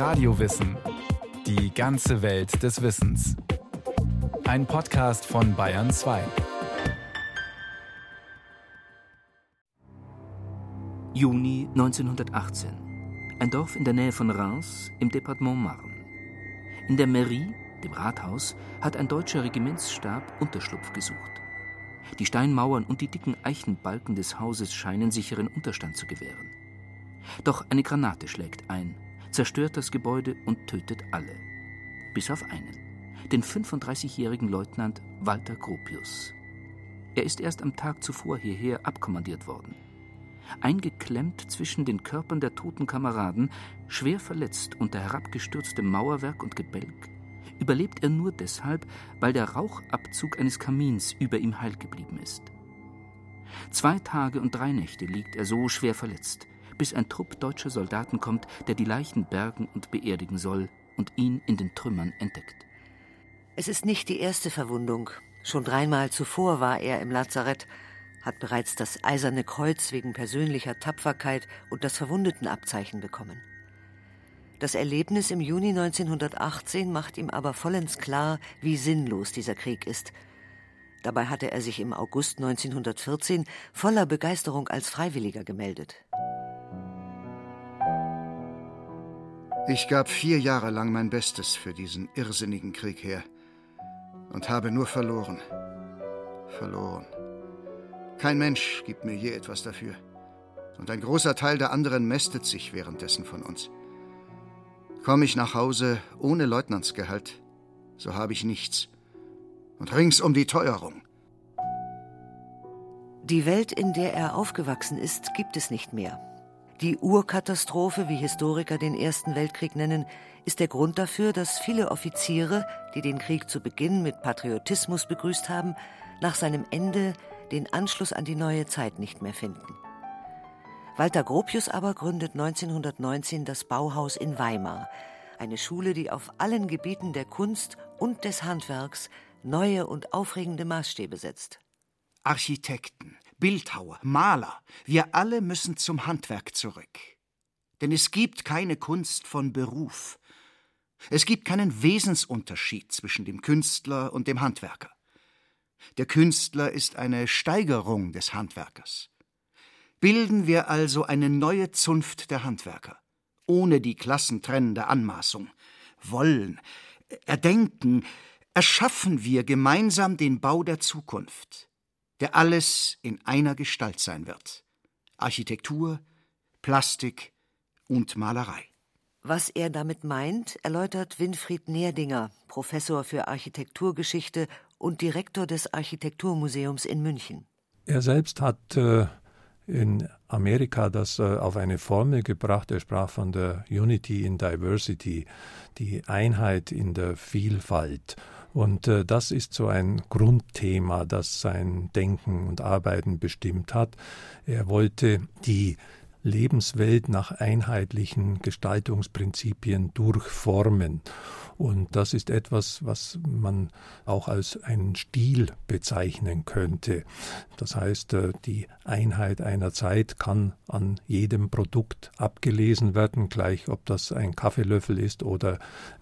Radiowissen. Die ganze Welt des Wissens. Ein Podcast von Bayern 2. Juni 1918. Ein Dorf in der Nähe von Reims im Departement Marne. In der Mairie, dem Rathaus, hat ein deutscher Regimentsstab Unterschlupf gesucht. Die Steinmauern und die dicken Eichenbalken des Hauses scheinen sicheren Unterstand zu gewähren. Doch eine Granate schlägt ein, zerstört das Gebäude und tötet alle. Bis auf einen, den 35-jährigen Leutnant Walter Gropius. Er ist erst am Tag zuvor hierher abkommandiert worden. Eingeklemmt zwischen den Körpern der toten Kameraden, schwer verletzt unter herabgestürztem Mauerwerk und Gebälk, überlebt er nur deshalb, weil der Rauchabzug eines Kamins über ihm heil geblieben ist. Zwei Tage und drei Nächte liegt er so schwer verletzt, bis ein Trupp deutscher Soldaten kommt, der die Leichen bergen und beerdigen soll und ihn in den Trümmern entdeckt. Es ist nicht die erste Verwundung. Schon dreimal zuvor war er im Lazarett, hat bereits das Eiserne Kreuz wegen persönlicher Tapferkeit und das Verwundetenabzeichen bekommen. Das Erlebnis im Juni 1918 macht ihm aber vollends klar, wie sinnlos dieser Krieg ist. Dabei hatte er sich im August 1914 voller Begeisterung als Freiwilliger gemeldet. Ich gab vier Jahre lang mein Bestes für diesen irrsinnigen Krieg her und habe nur verloren. Verloren. Kein Mensch gibt mir je etwas dafür. Und ein großer Teil der anderen mästet sich währenddessen von uns. Komme ich nach Hause ohne Leutnantsgehalt, so habe ich nichts. Und rings um die Teuerung. Die Welt, in der er aufgewachsen ist, gibt es nicht mehr. Die Urkatastrophe, wie Historiker den Ersten Weltkrieg nennen, ist der Grund dafür, dass viele Offiziere, die den Krieg zu Beginn mit Patriotismus begrüßt haben, nach seinem Ende den Anschluss an die neue Zeit nicht mehr finden. Walter Gropius aber gründet 1919 das Bauhaus in Weimar, eine Schule, die auf allen Gebieten der Kunst und des Handwerks neue und aufregende Maßstäbe setzt. Architekten, Bildhauer, Maler, wir alle müssen zum Handwerk zurück. Denn es gibt keine Kunst von Beruf. Es gibt keinen Wesensunterschied zwischen dem Künstler und dem Handwerker. Der Künstler ist eine Steigerung des Handwerkers. Bilden wir also eine neue Zunft der Handwerker, ohne die klassentrennende Anmaßung. Wollen, erdenken, erschaffen wir gemeinsam den Bau der Zukunft der alles in einer Gestalt sein wird. Architektur, Plastik und Malerei. Was er damit meint, erläutert Winfried Nerdinger, Professor für Architekturgeschichte und Direktor des Architekturmuseums in München. Er selbst hat äh, in Amerika das äh, auf eine Formel gebracht. Er sprach von der Unity in Diversity, die Einheit in der Vielfalt. Und äh, das ist so ein Grundthema, das sein Denken und Arbeiten bestimmt hat. Er wollte die Lebenswelt nach einheitlichen Gestaltungsprinzipien durchformen. Und das ist etwas, was man auch als einen Stil bezeichnen könnte. Das heißt, äh, die Einheit einer Zeit kann an jedem Produkt abgelesen werden, gleich ob das ein Kaffeelöffel ist oder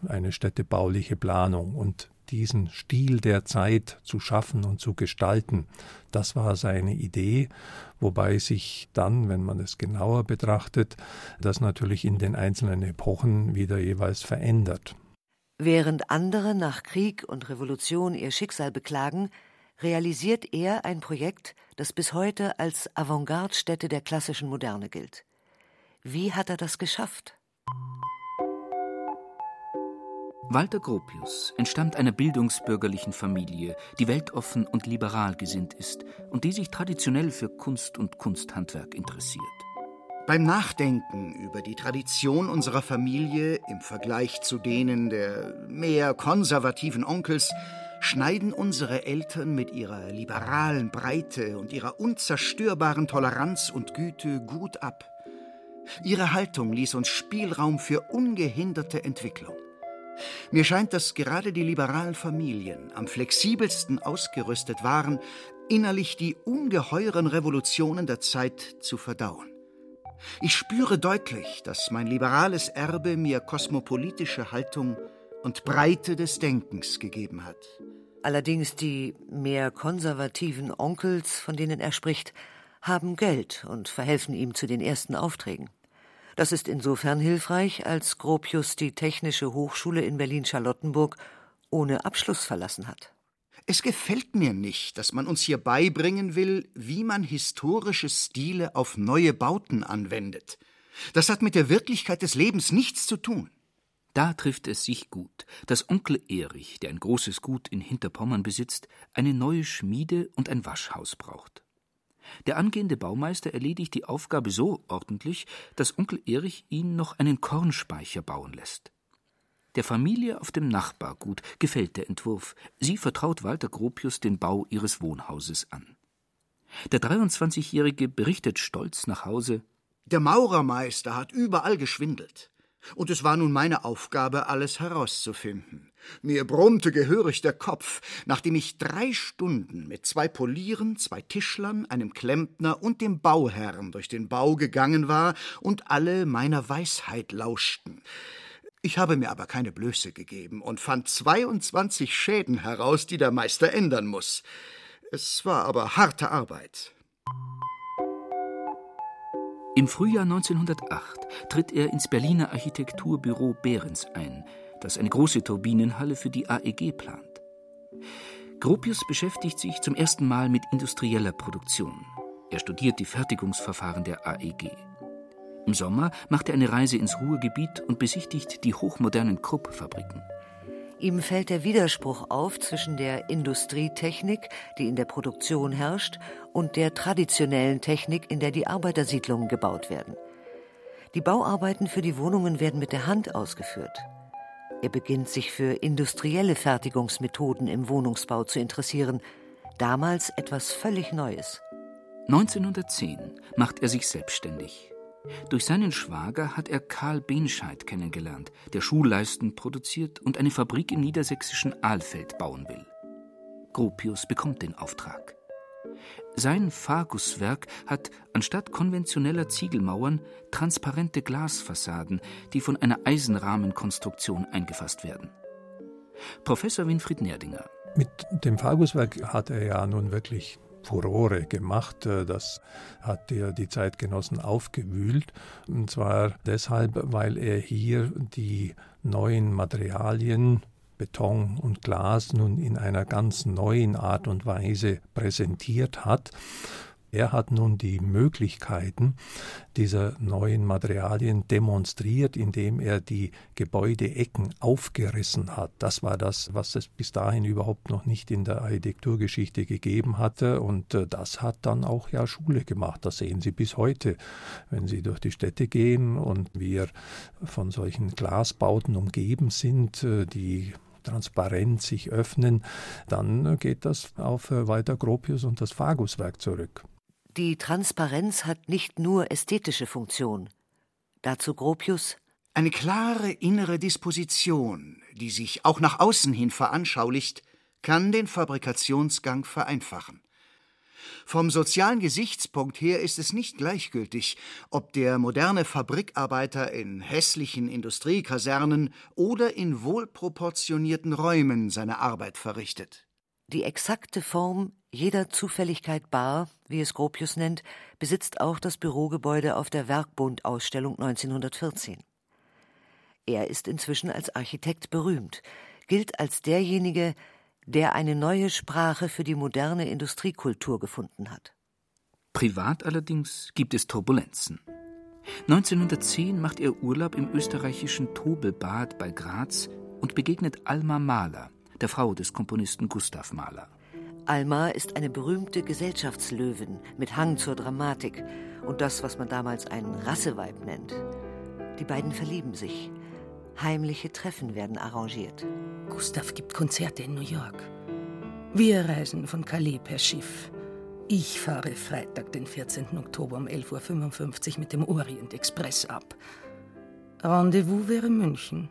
eine städtebauliche Planung. Und diesen Stil der Zeit zu schaffen und zu gestalten. Das war seine Idee, wobei sich dann, wenn man es genauer betrachtet, das natürlich in den einzelnen Epochen wieder jeweils verändert. Während andere nach Krieg und Revolution ihr Schicksal beklagen, realisiert er ein Projekt, das bis heute als Avantgarde-Stätte der klassischen Moderne gilt. Wie hat er das geschafft? Walter Gropius entstammt einer bildungsbürgerlichen Familie, die weltoffen und liberal gesinnt ist und die sich traditionell für Kunst und Kunsthandwerk interessiert. Beim Nachdenken über die Tradition unserer Familie im Vergleich zu denen der mehr konservativen Onkels schneiden unsere Eltern mit ihrer liberalen Breite und ihrer unzerstörbaren Toleranz und Güte gut ab. Ihre Haltung ließ uns Spielraum für ungehinderte Entwicklung. Mir scheint, dass gerade die liberalen Familien am flexibelsten ausgerüstet waren, innerlich die ungeheuren Revolutionen der Zeit zu verdauen. Ich spüre deutlich, dass mein liberales Erbe mir kosmopolitische Haltung und Breite des Denkens gegeben hat. Allerdings die mehr konservativen Onkels, von denen er spricht, haben Geld und verhelfen ihm zu den ersten Aufträgen. Das ist insofern hilfreich, als Gropius die Technische Hochschule in Berlin-Charlottenburg ohne Abschluss verlassen hat. Es gefällt mir nicht, dass man uns hier beibringen will, wie man historische Stile auf neue Bauten anwendet. Das hat mit der Wirklichkeit des Lebens nichts zu tun. Da trifft es sich gut, dass Onkel Erich, der ein großes Gut in Hinterpommern besitzt, eine neue Schmiede und ein Waschhaus braucht. Der angehende Baumeister erledigt die Aufgabe so ordentlich, dass Onkel Erich ihn noch einen Kornspeicher bauen lässt. Der Familie auf dem Nachbargut gefällt der Entwurf. Sie vertraut Walter Gropius den Bau ihres Wohnhauses an. Der 23-Jährige berichtet stolz nach Hause: Der Maurermeister hat überall geschwindelt. Und es war nun meine Aufgabe, alles herauszufinden. Mir brummte gehörig der Kopf, nachdem ich drei Stunden mit zwei Polieren, zwei Tischlern, einem Klempner und dem Bauherrn durch den Bau gegangen war und alle meiner Weisheit lauschten. Ich habe mir aber keine Blöße gegeben und fand 22 Schäden heraus, die der Meister ändern muss. Es war aber harte Arbeit. Im Frühjahr 1908 tritt er ins Berliner Architekturbüro Behrens ein, das eine große Turbinenhalle für die AEG plant. Gropius beschäftigt sich zum ersten Mal mit industrieller Produktion. Er studiert die Fertigungsverfahren der AEG. Im Sommer macht er eine Reise ins Ruhrgebiet und besichtigt die hochmodernen Krupp-Fabriken. Ihm fällt der Widerspruch auf zwischen der Industrietechnik, die in der Produktion herrscht, und der traditionellen Technik, in der die Arbeitersiedlungen gebaut werden. Die Bauarbeiten für die Wohnungen werden mit der Hand ausgeführt. Er beginnt sich für industrielle Fertigungsmethoden im Wohnungsbau zu interessieren, damals etwas völlig Neues. 1910 macht er sich selbstständig. Durch seinen Schwager hat er Karl Benscheid kennengelernt, der Schulleisten produziert und eine Fabrik im niedersächsischen Ahlfeld bauen will. Gropius bekommt den Auftrag. Sein Faguswerk hat anstatt konventioneller Ziegelmauern transparente Glasfassaden, die von einer Eisenrahmenkonstruktion eingefasst werden. Professor Winfried Nerdinger. Mit dem Faguswerk hat er ja nun wirklich Furore gemacht. Äh, das hat ja die Zeitgenossen aufgewühlt. Und zwar deshalb, weil er hier die neuen Materialien Beton und Glas nun in einer ganz neuen Art und Weise präsentiert hat. Er hat nun die Möglichkeiten dieser neuen Materialien demonstriert, indem er die Gebäudeecken aufgerissen hat. Das war das, was es bis dahin überhaupt noch nicht in der Architekturgeschichte gegeben hatte. Und äh, das hat dann auch ja Schule gemacht. Das sehen Sie bis heute, wenn Sie durch die Städte gehen und wir von solchen Glasbauten umgeben sind, äh, die transparent sich öffnen, dann geht das auf äh, Walter Gropius und das Faguswerk zurück. Die Transparenz hat nicht nur ästhetische Funktion. Dazu Gropius eine klare innere Disposition, die sich auch nach außen hin veranschaulicht, kann den Fabrikationsgang vereinfachen. Vom sozialen Gesichtspunkt her ist es nicht gleichgültig, ob der moderne Fabrikarbeiter in hässlichen Industriekasernen oder in wohlproportionierten Räumen seine Arbeit verrichtet. Die exakte Form jeder Zufälligkeit bar, wie es Gropius nennt, besitzt auch das Bürogebäude auf der Werkbund-Ausstellung 1914. Er ist inzwischen als Architekt berühmt, gilt als derjenige, der eine neue Sprache für die moderne Industriekultur gefunden hat. Privat allerdings gibt es Turbulenzen. 1910 macht er Urlaub im österreichischen Tobelbad bei Graz und begegnet Alma Mahler, der Frau des Komponisten Gustav Mahler. Alma ist eine berühmte Gesellschaftslöwin mit Hang zur Dramatik und das, was man damals ein Rasseweib nennt. Die beiden verlieben sich. Heimliche Treffen werden arrangiert. Gustav gibt Konzerte in New York. Wir reisen von Calais per Schiff. Ich fahre Freitag, den 14. Oktober um 11.55 Uhr mit dem Orient Express ab. Rendezvous wäre München.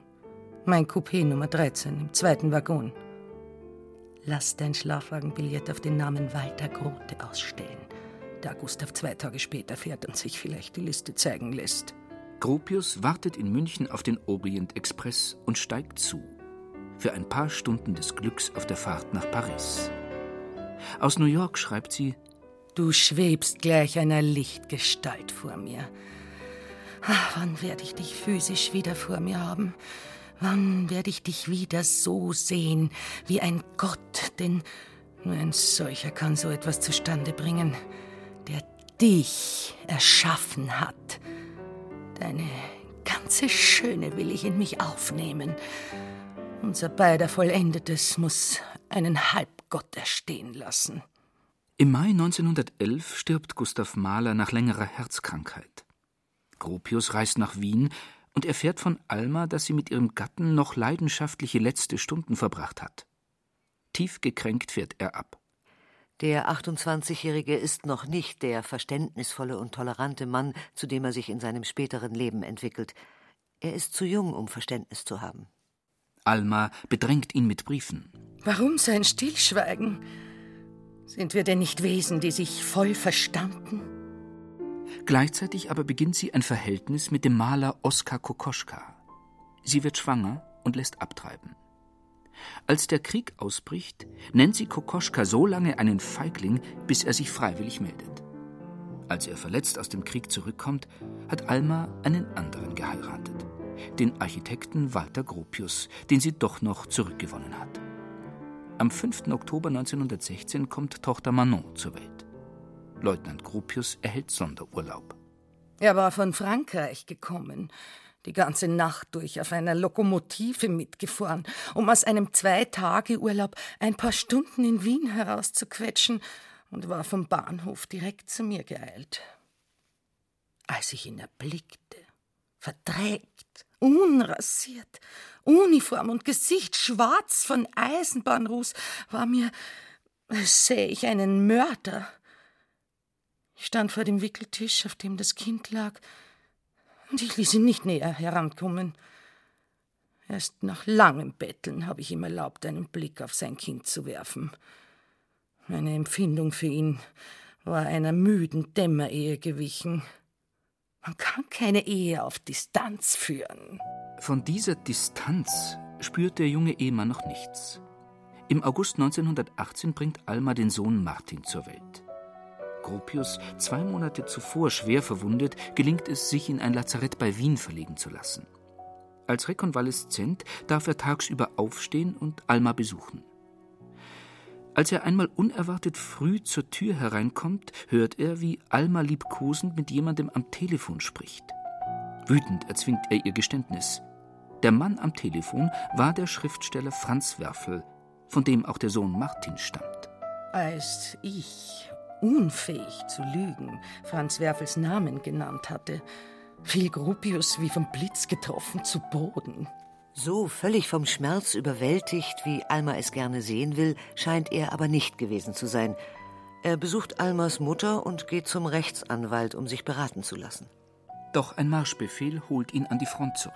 Mein Coupé Nummer 13 im zweiten Waggon. Lass dein Schlafwagenbillett auf den Namen Walter Grote ausstellen. da Gustav zwei Tage später fährt und sich vielleicht die Liste zeigen lässt. Gropius wartet in München auf den Orient Express und steigt zu. Für ein paar Stunden des Glücks auf der Fahrt nach Paris. Aus New York schreibt sie: Du schwebst gleich einer Lichtgestalt vor mir. Ach, wann werde ich dich physisch wieder vor mir haben? Wann werde ich dich wieder so sehen wie ein Gott? Denn nur ein solcher kann so etwas zustande bringen, der dich erschaffen hat. Deine ganze Schöne will ich in mich aufnehmen. Unser beider Vollendetes muss einen Halbgott erstehen lassen. Im Mai 1911 stirbt Gustav Mahler nach längerer Herzkrankheit. Gropius reist nach Wien und erfährt von Alma, dass sie mit ihrem Gatten noch leidenschaftliche letzte Stunden verbracht hat. Tief gekränkt fährt er ab. Der 28-Jährige ist noch nicht der verständnisvolle und tolerante Mann, zu dem er sich in seinem späteren Leben entwickelt. Er ist zu jung, um Verständnis zu haben. Alma bedrängt ihn mit Briefen. Warum sein Stillschweigen? Sind wir denn nicht Wesen, die sich voll verstanden? Gleichzeitig aber beginnt sie ein Verhältnis mit dem Maler Oskar Kokoschka. Sie wird schwanger und lässt abtreiben. Als der Krieg ausbricht, nennt sie Kokoschka so lange einen Feigling, bis er sich freiwillig meldet. Als er verletzt aus dem Krieg zurückkommt, hat Alma einen anderen geheiratet, den Architekten Walter Gropius, den sie doch noch zurückgewonnen hat. Am 5. Oktober 1916 kommt Tochter Manon zur Welt. Leutnant Gropius erhält Sonderurlaub. Er war von Frankreich gekommen die ganze Nacht durch auf einer Lokomotive mitgefahren, um aus einem Zwei-Tage-Urlaub ein paar Stunden in Wien herauszuquetschen und war vom Bahnhof direkt zu mir geeilt. Als ich ihn erblickte, verdreckt, unrasiert, Uniform und Gesicht schwarz von Eisenbahnruß, war mir, als sähe ich einen Mörder. Ich stand vor dem Wickeltisch, auf dem das Kind lag, und ich ließ ihn nicht näher herankommen. Erst nach langem Betteln habe ich ihm erlaubt, einen Blick auf sein Kind zu werfen. Meine Empfindung für ihn war einer müden Dämmerehe gewichen. Man kann keine Ehe auf Distanz führen. Von dieser Distanz spürt der junge Ehemann noch nichts. Im August 1918 bringt Alma den Sohn Martin zur Welt. Gropius, zwei Monate zuvor schwer verwundet, gelingt es, sich in ein Lazarett bei Wien verlegen zu lassen. Als Rekonvaleszent darf er tagsüber aufstehen und Alma besuchen. Als er einmal unerwartet früh zur Tür hereinkommt, hört er, wie Alma liebkosend mit jemandem am Telefon spricht. Wütend erzwingt er ihr Geständnis. Der Mann am Telefon war der Schriftsteller Franz Werfel, von dem auch der Sohn Martin stammt. Als ich unfähig zu lügen, Franz Werfels Namen genannt hatte, fiel Gropius wie vom Blitz getroffen zu Boden. So völlig vom Schmerz überwältigt, wie Alma es gerne sehen will, scheint er aber nicht gewesen zu sein. Er besucht Almas Mutter und geht zum Rechtsanwalt, um sich beraten zu lassen. Doch ein Marschbefehl holt ihn an die Front zurück.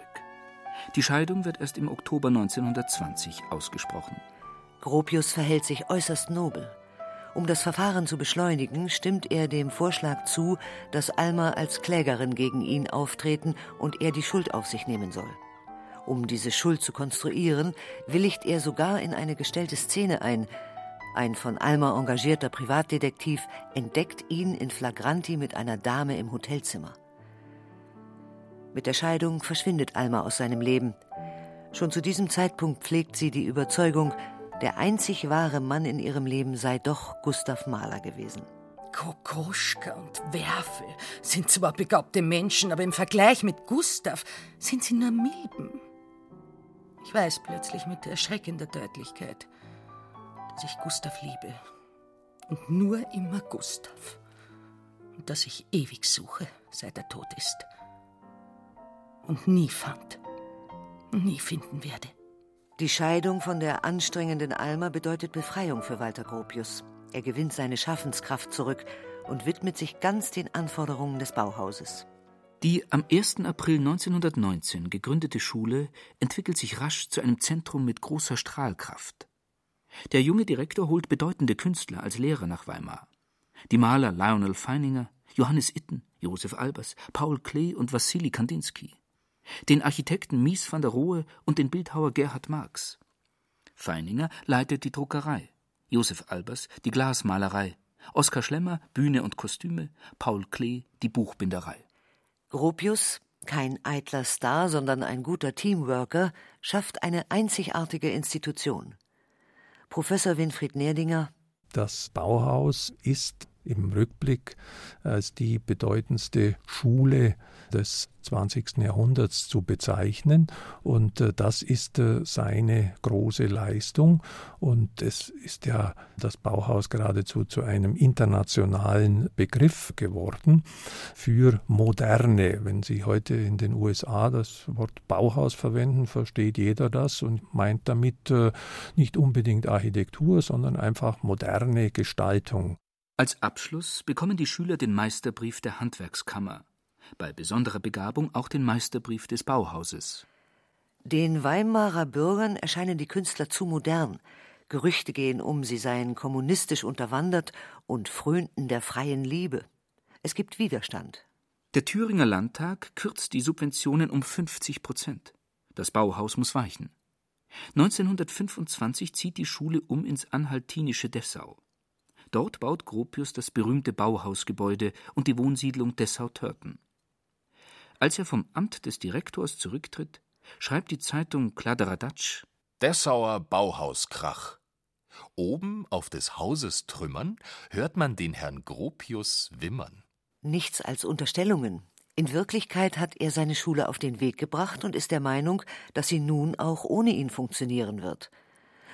Die Scheidung wird erst im Oktober 1920 ausgesprochen. Gropius verhält sich äußerst nobel. Um das Verfahren zu beschleunigen, stimmt er dem Vorschlag zu, dass Alma als Klägerin gegen ihn auftreten und er die Schuld auf sich nehmen soll. Um diese Schuld zu konstruieren, willigt er sogar in eine gestellte Szene ein. Ein von Alma engagierter Privatdetektiv entdeckt ihn in Flagranti mit einer Dame im Hotelzimmer. Mit der Scheidung verschwindet Alma aus seinem Leben. Schon zu diesem Zeitpunkt pflegt sie die Überzeugung, der einzig wahre Mann in ihrem Leben sei doch Gustav Mahler gewesen. Kokoschka und Werfel sind zwar begabte Menschen, aber im Vergleich mit Gustav sind sie nur Milben. Ich weiß plötzlich mit erschreckender Deutlichkeit, dass ich Gustav liebe. Und nur immer Gustav. Und dass ich ewig suche, seit er tot ist. Und nie fand. Nie finden werde. Die Scheidung von der anstrengenden Alma bedeutet Befreiung für Walter Gropius. Er gewinnt seine Schaffenskraft zurück und widmet sich ganz den Anforderungen des Bauhauses. Die am 1. April 1919 gegründete Schule entwickelt sich rasch zu einem Zentrum mit großer Strahlkraft. Der junge Direktor holt bedeutende Künstler als Lehrer nach Weimar. Die Maler Lionel Feininger, Johannes Itten, Josef Albers, Paul Klee und Wassili Kandinsky, den Architekten Mies van der Rohe und den Bildhauer Gerhard Marx. Feininger leitet die Druckerei, Josef Albers die Glasmalerei, Oskar Schlemmer Bühne und Kostüme, Paul Klee die Buchbinderei. Gropius, kein eitler Star, sondern ein guter Teamworker, schafft eine einzigartige Institution. Professor Winfried Nerdinger Das Bauhaus ist im Rückblick als die bedeutendste Schule des 20. Jahrhunderts zu bezeichnen. Und äh, das ist äh, seine große Leistung. Und es ist ja das Bauhaus geradezu zu einem internationalen Begriff geworden für Moderne. Wenn Sie heute in den USA das Wort Bauhaus verwenden, versteht jeder das und meint damit äh, nicht unbedingt Architektur, sondern einfach moderne Gestaltung. Als Abschluss bekommen die Schüler den Meisterbrief der Handwerkskammer, bei besonderer Begabung auch den Meisterbrief des Bauhauses. Den Weimarer Bürgern erscheinen die Künstler zu modern. Gerüchte gehen um, sie seien kommunistisch unterwandert und frönten der freien Liebe. Es gibt Widerstand. Der Thüringer Landtag kürzt die Subventionen um 50 Prozent. Das Bauhaus muss weichen. 1925 zieht die Schule um ins anhaltinische Dessau. Dort baut Gropius das berühmte Bauhausgebäude und die Wohnsiedlung Dessau-Törten. Als er vom Amt des Direktors zurücktritt, schreibt die Zeitung Kladderadatsch Dessauer Bauhauskrach. Oben auf des Hauses Trümmern hört man den Herrn Gropius wimmern. Nichts als Unterstellungen. In Wirklichkeit hat er seine Schule auf den Weg gebracht und ist der Meinung, dass sie nun auch ohne ihn funktionieren wird.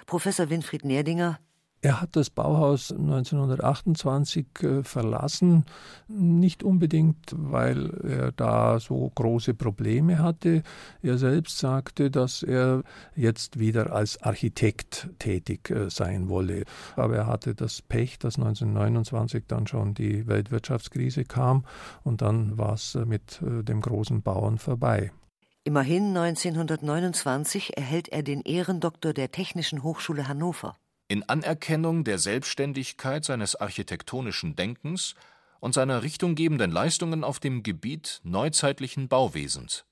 Professor Winfried Nerdinger er hat das Bauhaus 1928 äh, verlassen, nicht unbedingt, weil er da so große Probleme hatte. Er selbst sagte, dass er jetzt wieder als Architekt tätig äh, sein wolle. Aber er hatte das Pech, dass 1929 dann schon die Weltwirtschaftskrise kam und dann war es äh, mit dem großen Bauen vorbei. Immerhin 1929 erhält er den Ehrendoktor der Technischen Hochschule Hannover in Anerkennung der Selbstständigkeit seines architektonischen Denkens und seiner richtunggebenden Leistungen auf dem Gebiet neuzeitlichen Bauwesens.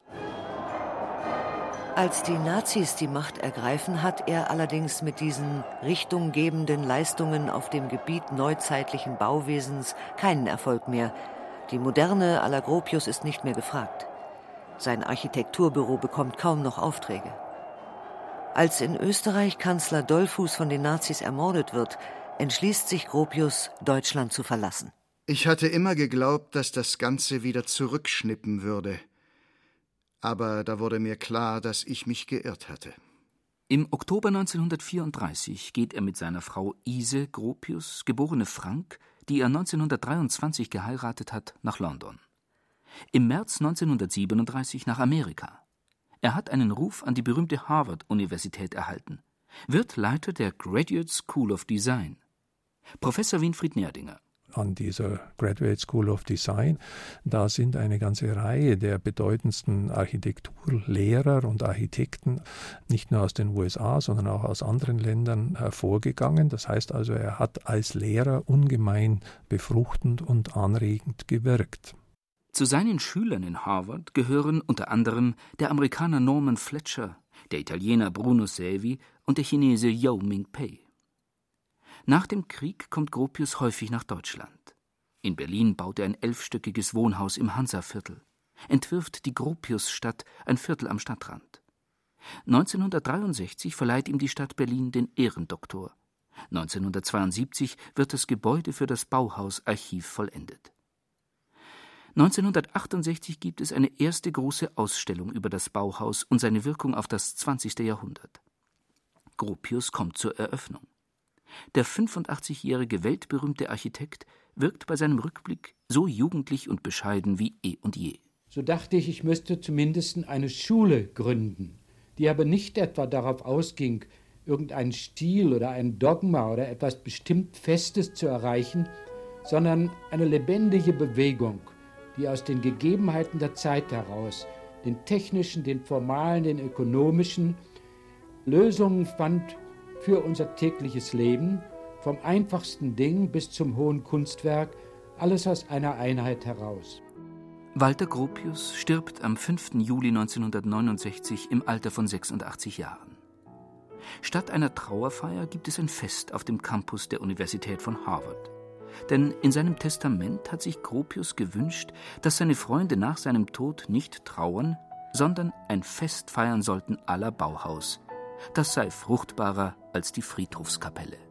Als die Nazis die Macht ergreifen, hat er allerdings mit diesen richtunggebenden Leistungen auf dem Gebiet neuzeitlichen Bauwesens keinen Erfolg mehr. Die Moderne aller Gropius ist nicht mehr gefragt. Sein Architekturbüro bekommt kaum noch Aufträge. Als in Österreich Kanzler Dollfuß von den Nazis ermordet wird, entschließt sich Gropius, Deutschland zu verlassen. Ich hatte immer geglaubt, dass das Ganze wieder zurückschnippen würde. Aber da wurde mir klar, dass ich mich geirrt hatte. Im Oktober 1934 geht er mit seiner Frau Ise Gropius, geborene Frank, die er 1923 geheiratet hat, nach London. Im März 1937 nach Amerika. Er hat einen Ruf an die berühmte Harvard-Universität erhalten, wird Leiter der Graduate School of Design. Professor Winfried Nerdinger an dieser Graduate School of Design. Da sind eine ganze Reihe der bedeutendsten Architekturlehrer und Architekten nicht nur aus den USA, sondern auch aus anderen Ländern hervorgegangen. Das heißt also, er hat als Lehrer ungemein befruchtend und anregend gewirkt. Zu seinen Schülern in Harvard gehören unter anderem der Amerikaner Norman Fletcher, der Italiener Bruno Sevi und der Chinese Yao Ming-pei. Nach dem Krieg kommt Gropius häufig nach Deutschland. In Berlin baut er ein elfstöckiges Wohnhaus im Hansaviertel, entwirft die Gropiusstadt, ein Viertel am Stadtrand. 1963 verleiht ihm die Stadt Berlin den Ehrendoktor. 1972 wird das Gebäude für das Bauhausarchiv vollendet. 1968 gibt es eine erste große Ausstellung über das Bauhaus und seine Wirkung auf das 20. Jahrhundert. Gropius kommt zur Eröffnung. Der 85-jährige weltberühmte Architekt wirkt bei seinem Rückblick so jugendlich und bescheiden wie eh und je. So dachte ich, ich müsste zumindest eine Schule gründen, die aber nicht etwa darauf ausging, irgendeinen Stil oder ein Dogma oder etwas bestimmt Festes zu erreichen, sondern eine lebendige Bewegung, die aus den Gegebenheiten der Zeit heraus, den technischen, den formalen, den ökonomischen, Lösungen fand für unser tägliches Leben, vom einfachsten Ding bis zum hohen Kunstwerk, alles aus einer Einheit heraus. Walter Gropius stirbt am 5. Juli 1969 im Alter von 86 Jahren. Statt einer Trauerfeier gibt es ein Fest auf dem Campus der Universität von Harvard. Denn in seinem Testament hat sich Gropius gewünscht, dass seine Freunde nach seinem Tod nicht trauern, sondern ein Fest feiern sollten aller Bauhaus. Das sei fruchtbarer als die Friedhofskapelle.